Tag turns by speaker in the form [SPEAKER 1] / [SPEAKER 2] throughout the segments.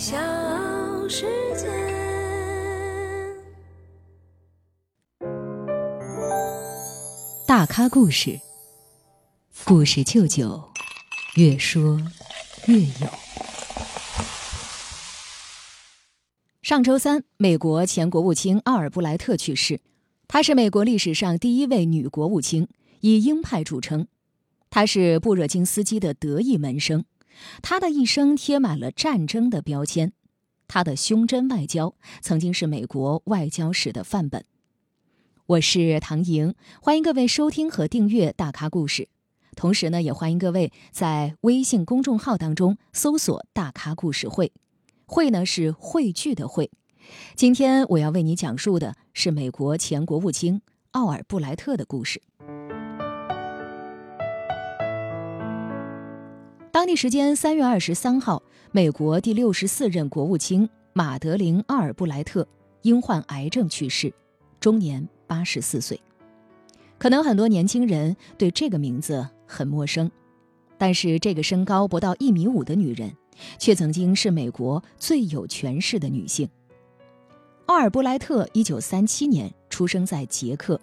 [SPEAKER 1] 小世界。
[SPEAKER 2] 大咖故事，故事舅舅，越说越有。上周三，美国前国务卿奥尔布莱特去世，她是美国历史上第一位女国务卿，以鹰派著称。她是布热津斯基的得意门生。他的一生贴满了战争的标签，他的胸针外交曾经是美国外交史的范本。我是唐莹，欢迎各位收听和订阅《大咖故事》，同时呢，也欢迎各位在微信公众号当中搜索“大咖故事会”，会呢是汇聚的会。今天我要为你讲述的是美国前国务卿奥尔布莱特的故事。当地时间三月二十三号，美国第六十四任国务卿马德琳·奥尔布莱特因患癌症去世，终年八十四岁。可能很多年轻人对这个名字很陌生，但是这个身高不到一米五的女人，却曾经是美国最有权势的女性。奥尔布莱特一九三七年出生在捷克，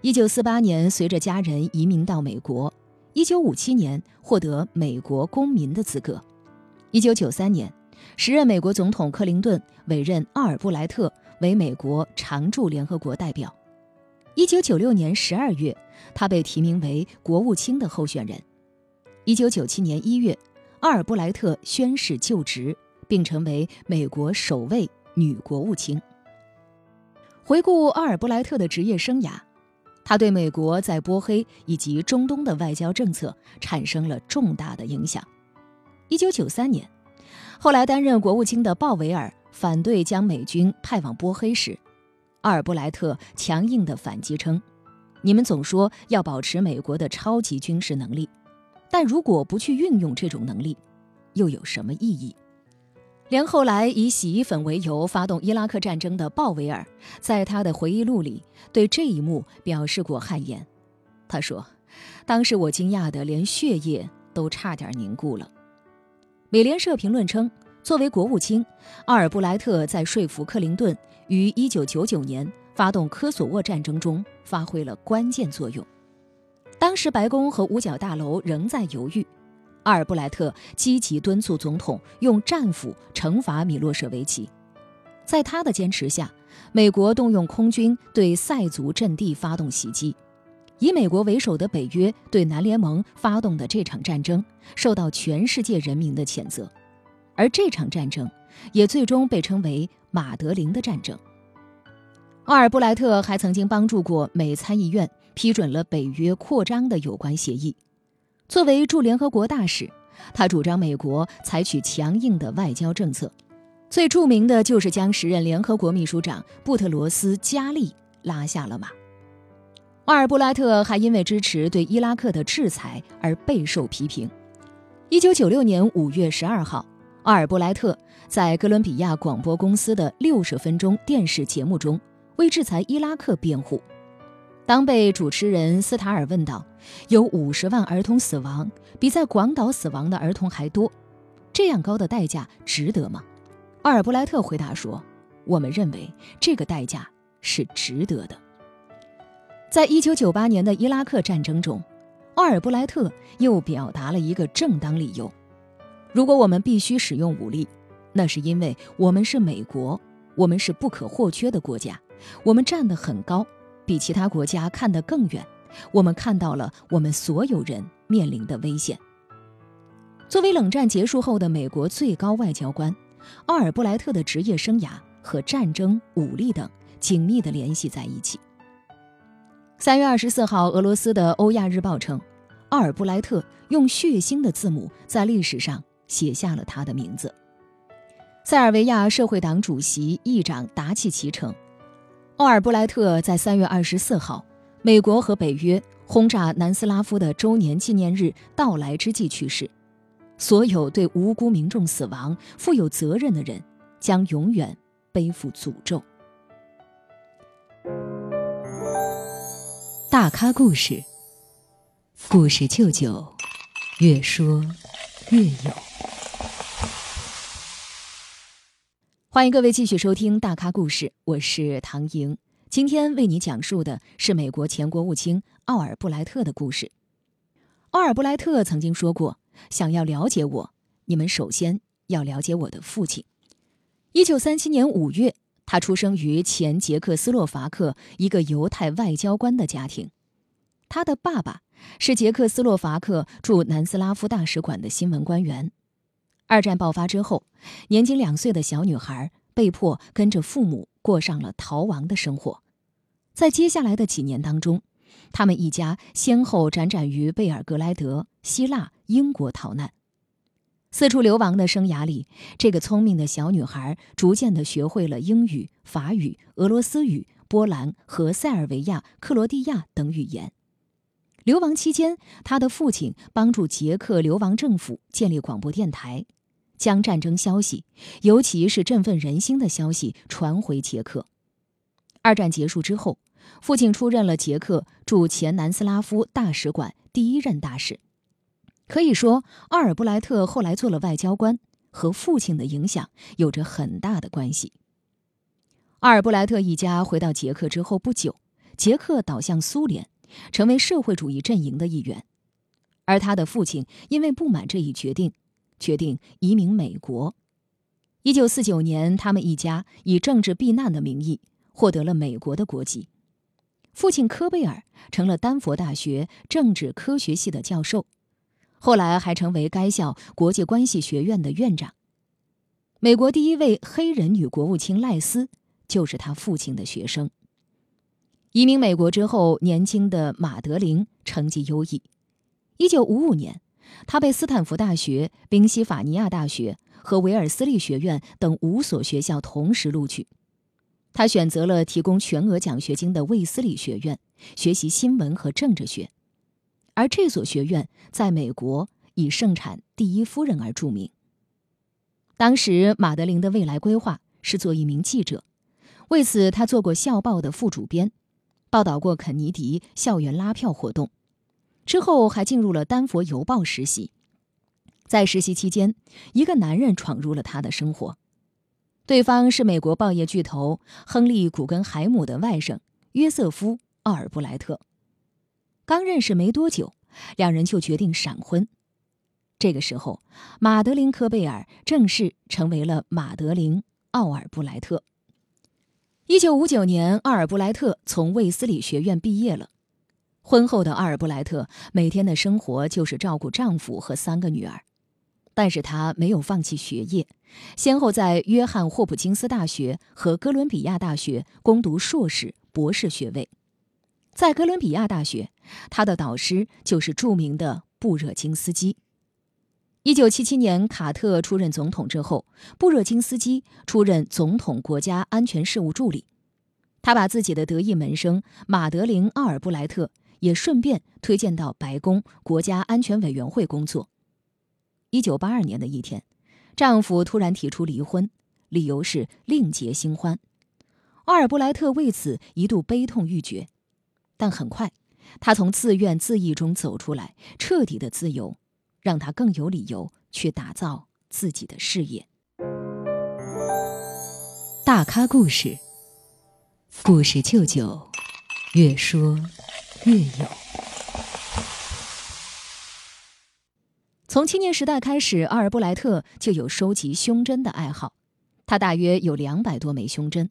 [SPEAKER 2] 一九四八年随着家人移民到美国。一九五七年获得美国公民的资格。一九九三年，时任美国总统克林顿委任奥尔布莱特为美国常驻联合国代表。一九九六年十二月，他被提名为国务卿的候选人。一九九七年一月，奥尔布莱特宣誓就职，并成为美国首位女国务卿。回顾奥尔布莱特的职业生涯。他对美国在波黑以及中东的外交政策产生了重大的影响。一九九三年，后来担任国务卿的鲍威尔反对将美军派往波黑时，阿尔布莱特强硬的反击称：“你们总说要保持美国的超级军事能力，但如果不去运用这种能力，又有什么意义？”连后来以洗衣粉为由发动伊拉克战争的鲍威尔，在他的回忆录里对这一幕表示过汗颜。他说：“当时我惊讶的连血液都差点凝固了。”美联社评论称，作为国务卿，阿尔布莱特在说服克林顿于1999年发动科索沃战争中发挥了关键作用。当时白宫和五角大楼仍在犹豫。阿尔布莱特积极敦促总统用战斧惩罚米洛舍维奇，在他的坚持下，美国动用空军对塞族阵地发动袭击。以美国为首的北约对南联盟发动的这场战争受到全世界人民的谴责，而这场战争也最终被称为马德林的战争。奥尔布莱特还曾经帮助过美参议院批准了北约扩张的有关协议。作为驻联合国大使，他主张美国采取强硬的外交政策，最著名的就是将时任联合国秘书长布特罗斯·加利拉下了马。奥尔布莱特还因为支持对伊拉克的制裁而备受批评。一九九六年五月十二号，奥尔布莱特在哥伦比亚广播公司的六十分钟电视节目中为制裁伊拉克辩护。当被主持人斯塔尔问到有五十万儿童死亡，比在广岛死亡的儿童还多，这样高的代价值得吗？奥尔布莱特回答说：“我们认为这个代价是值得的。”在一九九八年的伊拉克战争中，奥尔布莱特又表达了一个正当理由：如果我们必须使用武力，那是因为我们是美国，我们是不可或缺的国家，我们站得很高。比其他国家看得更远，我们看到了我们所有人面临的危险。作为冷战结束后的美国最高外交官，奥尔布莱特的职业生涯和战争、武力等紧密地联系在一起。三月二十四号，俄罗斯的《欧亚日报》称，奥尔布莱特用血腥的字母在历史上写下了他的名字。塞尔维亚社会党主席、议长达契奇称。奥尔布莱特在三月二十四号，美国和北约轰炸南斯拉夫的周年纪念日到来之际去世。所有对无辜民众死亡负有责任的人，将永远背负诅咒。大咖故事，故事舅舅，《越说越有》。欢迎各位继续收听《大咖故事》，我是唐莹。今天为你讲述的是美国前国务卿奥尔布莱特的故事。奥尔布莱特曾经说过：“想要了解我，你们首先要了解我的父亲。”一九三七年五月，他出生于前捷克斯洛伐克一个犹太外交官的家庭。他的爸爸是捷克斯洛伐克驻南斯拉夫大使馆的新闻官员。二战爆发之后，年仅两岁的小女孩被迫跟着父母过上了逃亡的生活。在接下来的几年当中，他们一家先后辗转于贝尔格莱德、希腊、英国逃难。四处流亡的生涯里，这个聪明的小女孩逐渐地学会了英语、法语、俄罗斯语、波兰和塞尔维亚、克罗地亚等语言。流亡期间，她的父亲帮助捷克流亡政府建立广播电台。将战争消息，尤其是振奋人心的消息传回捷克。二战结束之后，父亲出任了捷克驻前南斯拉夫大使馆第一任大使。可以说，奥尔布莱特后来做了外交官，和父亲的影响有着很大的关系。奥尔布莱特一家回到捷克之后不久，捷克倒向苏联，成为社会主义阵营的一员。而他的父亲因为不满这一决定。决定移民美国。一九四九年，他们一家以政治避难的名义获得了美国的国籍。父亲科贝尔成了丹佛大学政治科学系的教授，后来还成为该校国际关系学院的院长。美国第一位黑人女国务卿赖斯就是他父亲的学生。移民美国之后，年轻的马德琳成绩优异。一九五五年。他被斯坦福大学、宾夕法尼亚大学和维尔斯利学院等五所学校同时录取。他选择了提供全额奖学金的卫斯理学院，学习新闻和政治学。而这所学院在美国以盛产第一夫人而著名。当时，马德琳的未来规划是做一名记者，为此他做过校报的副主编，报道过肯尼迪校园拉票活动。之后还进入了丹佛邮报实习，在实习期间，一个男人闯入了他的生活，对方是美国报业巨头亨利·古根海姆的外甥约瑟夫·奥尔布莱特。刚认识没多久，两人就决定闪婚。这个时候，马德琳·科贝尔正式成为了马德琳·奥尔布莱特。一九五九年，奥尔布莱特从卫斯理学院毕业了。婚后的阿尔布莱特每天的生活就是照顾丈夫和三个女儿，但是她没有放弃学业，先后在约翰霍普金斯大学和哥伦比亚大学攻读硕士、博士学位。在哥伦比亚大学，她的导师就是著名的布热津斯基。一九七七年，卡特出任总统之后，布热津斯基出任总统国家安全事务助理，他把自己的得意门生马德琳·奥尔布莱特。也顺便推荐到白宫国家安全委员会工作。一九八二年的一天，丈夫突然提出离婚，理由是另结新欢。奥尔布莱特为此一度悲痛欲绝，但很快，他从自怨自艾中走出来，彻底的自由，让他更有理由去打造自己的事业。大咖故事，故事舅舅，越说。越有。从青年时代开始，阿尔布莱特就有收集胸针的爱好。他大约有两百多枚胸针。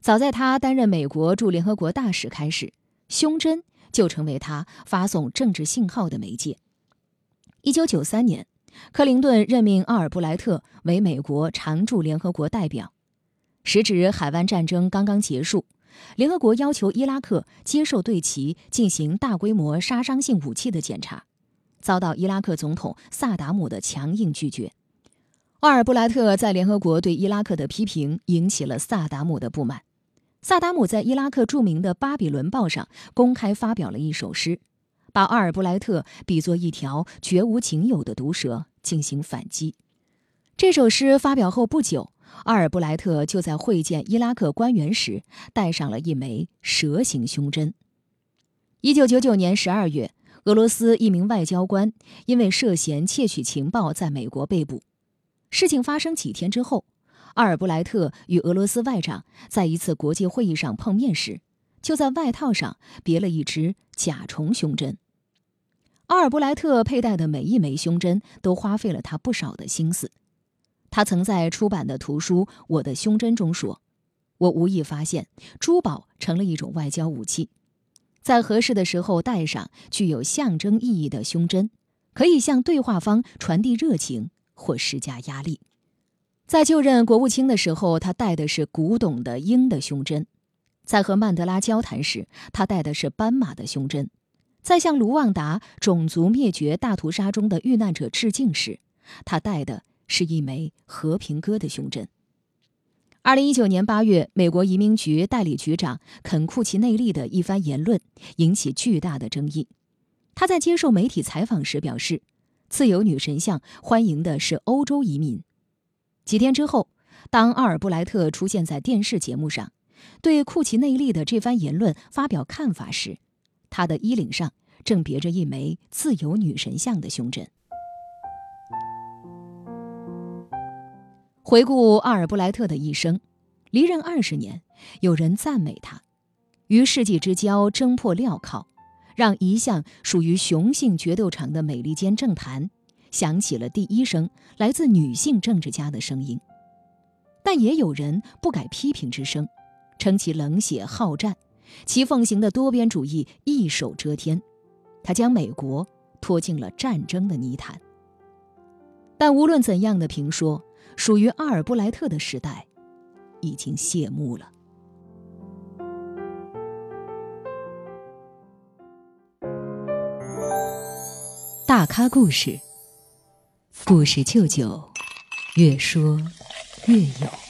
[SPEAKER 2] 早在他担任美国驻联合国大使开始，胸针就成为他发送政治信号的媒介。一九九三年，克林顿任命奥尔布莱特为美国常驻联合国代表，时值海湾战争刚刚结束。联合国要求伊拉克接受对其进行大规模杀伤性武器的检查，遭到伊拉克总统萨达姆的强硬拒绝。奥尔布莱特在联合国对伊拉克的批评引起了萨达姆的不满。萨达姆在伊拉克著名的《巴比伦报》上公开发表了一首诗，把奥尔布莱特比作一条绝无仅有的毒蛇进行反击。这首诗发表后不久。阿尔布莱特就在会见伊拉克官员时戴上了一枚蛇形胸针。一九九九年十二月，俄罗斯一名外交官因为涉嫌窃取情报在美国被捕。事情发生几天之后，阿尔布莱特与俄罗斯外长在一次国际会议上碰面时，就在外套上别了一只甲虫胸针。阿尔布莱特佩戴的每一枚胸针都花费了他不少的心思。他曾在出版的图书《我的胸针》中说：“我无意发现，珠宝成了一种外交武器，在合适的时候戴上具有象征意义的胸针，可以向对话方传递热情或施加压力。”在就任国务卿的时候，他戴的是古董的鹰的胸针；在和曼德拉交谈时，他戴的是斑马的胸针；在向卢旺达种族灭绝大屠杀中的遇难者致敬时，他戴的。是一枚和平鸽的胸针。二零一九年八月，美国移民局代理局长肯库奇内利的一番言论引起巨大的争议。他在接受媒体采访时表示：“自由女神像欢迎的是欧洲移民。”几天之后，当阿尔布莱特出现在电视节目上，对库奇内利的这番言论发表看法时，他的衣领上正别着一枚自由女神像的胸针。回顾阿尔布莱特的一生，离任二十年，有人赞美他，与世纪之交争破镣铐，让一向属于雄性决斗场的美利坚政坛响起了第一声来自女性政治家的声音。但也有人不改批评之声，称其冷血好战，其奉行的多边主义一手遮天，他将美国拖进了战争的泥潭。但无论怎样的评说。属于阿尔布莱特的时代，已经谢幕了。大咖故事，故事舅舅，越说越有。